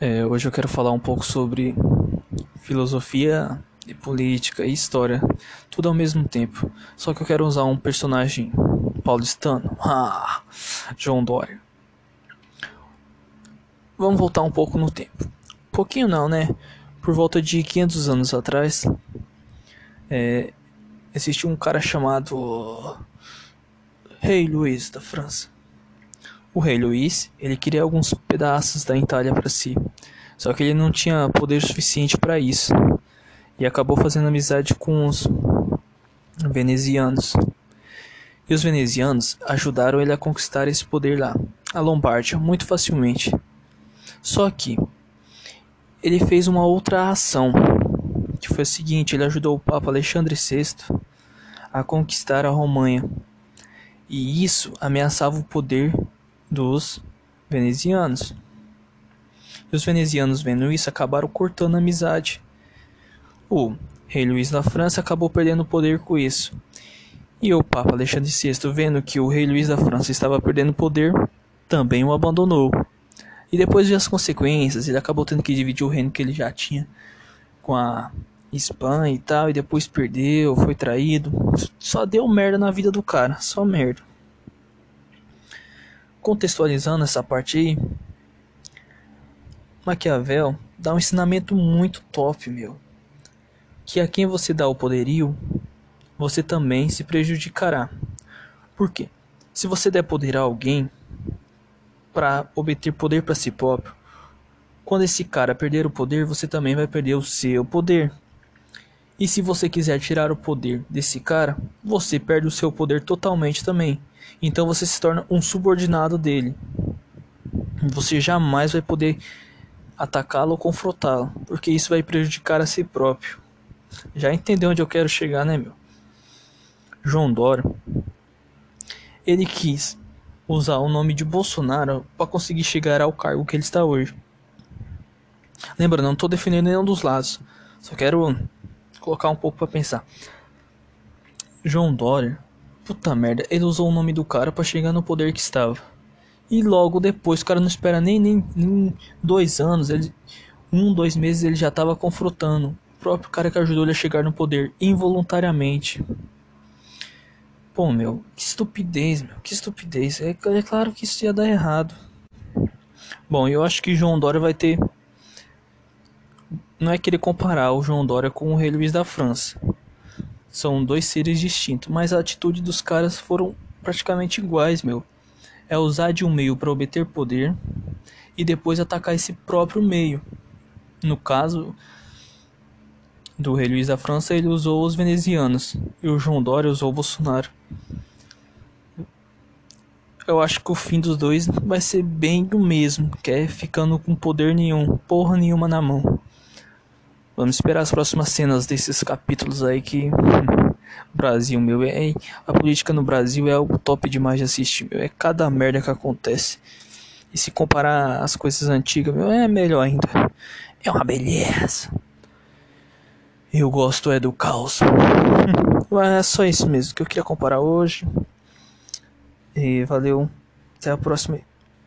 É, hoje eu quero falar um pouco sobre filosofia e política e história, tudo ao mesmo tempo. Só que eu quero usar um personagem paulistano, ah, João Dória. Vamos voltar um pouco no tempo. Pouquinho não, né? Por volta de 500 anos atrás, é, existiu um cara chamado Rei Luís da França. O rei Luís, ele queria alguns pedaços da Itália para si, só que ele não tinha poder suficiente para isso, e acabou fazendo amizade com os venezianos. E os venezianos ajudaram ele a conquistar esse poder lá, a Lombardia, muito facilmente. Só que ele fez uma outra ação, que foi o seguinte: ele ajudou o Papa Alexandre VI a conquistar a Romanha, e isso ameaçava o poder dos venezianos. E os venezianos vendo isso acabaram cortando a amizade. O rei Luís da França acabou perdendo poder com isso. E o Papa Alexandre VI, vendo que o rei Luís da França estava perdendo poder, também o abandonou. E depois de as consequências, ele acabou tendo que dividir o reino que ele já tinha com a Espanha e tal, e depois perdeu, foi traído. Só deu merda na vida do cara, só merda contextualizando essa parte aí, Maquiavel dá um ensinamento muito top, meu. Que a quem você dá o poderio, você também se prejudicará. Por quê? Se você der poder a alguém para obter poder para si próprio, quando esse cara perder o poder, você também vai perder o seu poder. E se você quiser tirar o poder desse cara, você perde o seu poder totalmente também. Então você se torna um subordinado dele. Você jamais vai poder atacá-lo ou confrontá-lo, porque isso vai prejudicar a si próprio. Já entendeu onde eu quero chegar, né, meu? João Dória, ele quis usar o nome de Bolsonaro para conseguir chegar ao cargo que ele está hoje. Lembra, não estou defendendo nenhum dos lados. Só quero colocar um pouco para pensar. João Dória, puta merda, ele usou o nome do cara para chegar no poder que estava. E logo depois, o cara não espera nem, nem, nem dois anos, ele, um, dois meses ele já estava confrontando o próprio cara que ajudou ele a chegar no poder involuntariamente. Pô, meu, que estupidez, meu, que estupidez. É, é claro que isso ia dar errado. Bom, eu acho que João Dória vai ter não é querer comparar o João Dória com o rei Luís da França. São dois seres distintos, mas a atitude dos caras foram praticamente iguais, meu. É usar de um meio para obter poder e depois atacar esse próprio meio. No caso do rei Luís da França, ele usou os venezianos e o João Dória usou o Bolsonaro. Eu acho que o fim dos dois vai ser bem o mesmo, que é ficando com poder nenhum, porra nenhuma na mão. Vamos esperar as próximas cenas desses capítulos aí que. Brasil, meu, é, a política no Brasil é algo top demais de assistir, meu. É cada merda que acontece. E se comparar as coisas antigas, meu, é melhor ainda. É uma beleza. Eu gosto é do caos. Mas é só isso mesmo que eu queria comparar hoje. E valeu. Até a próxima.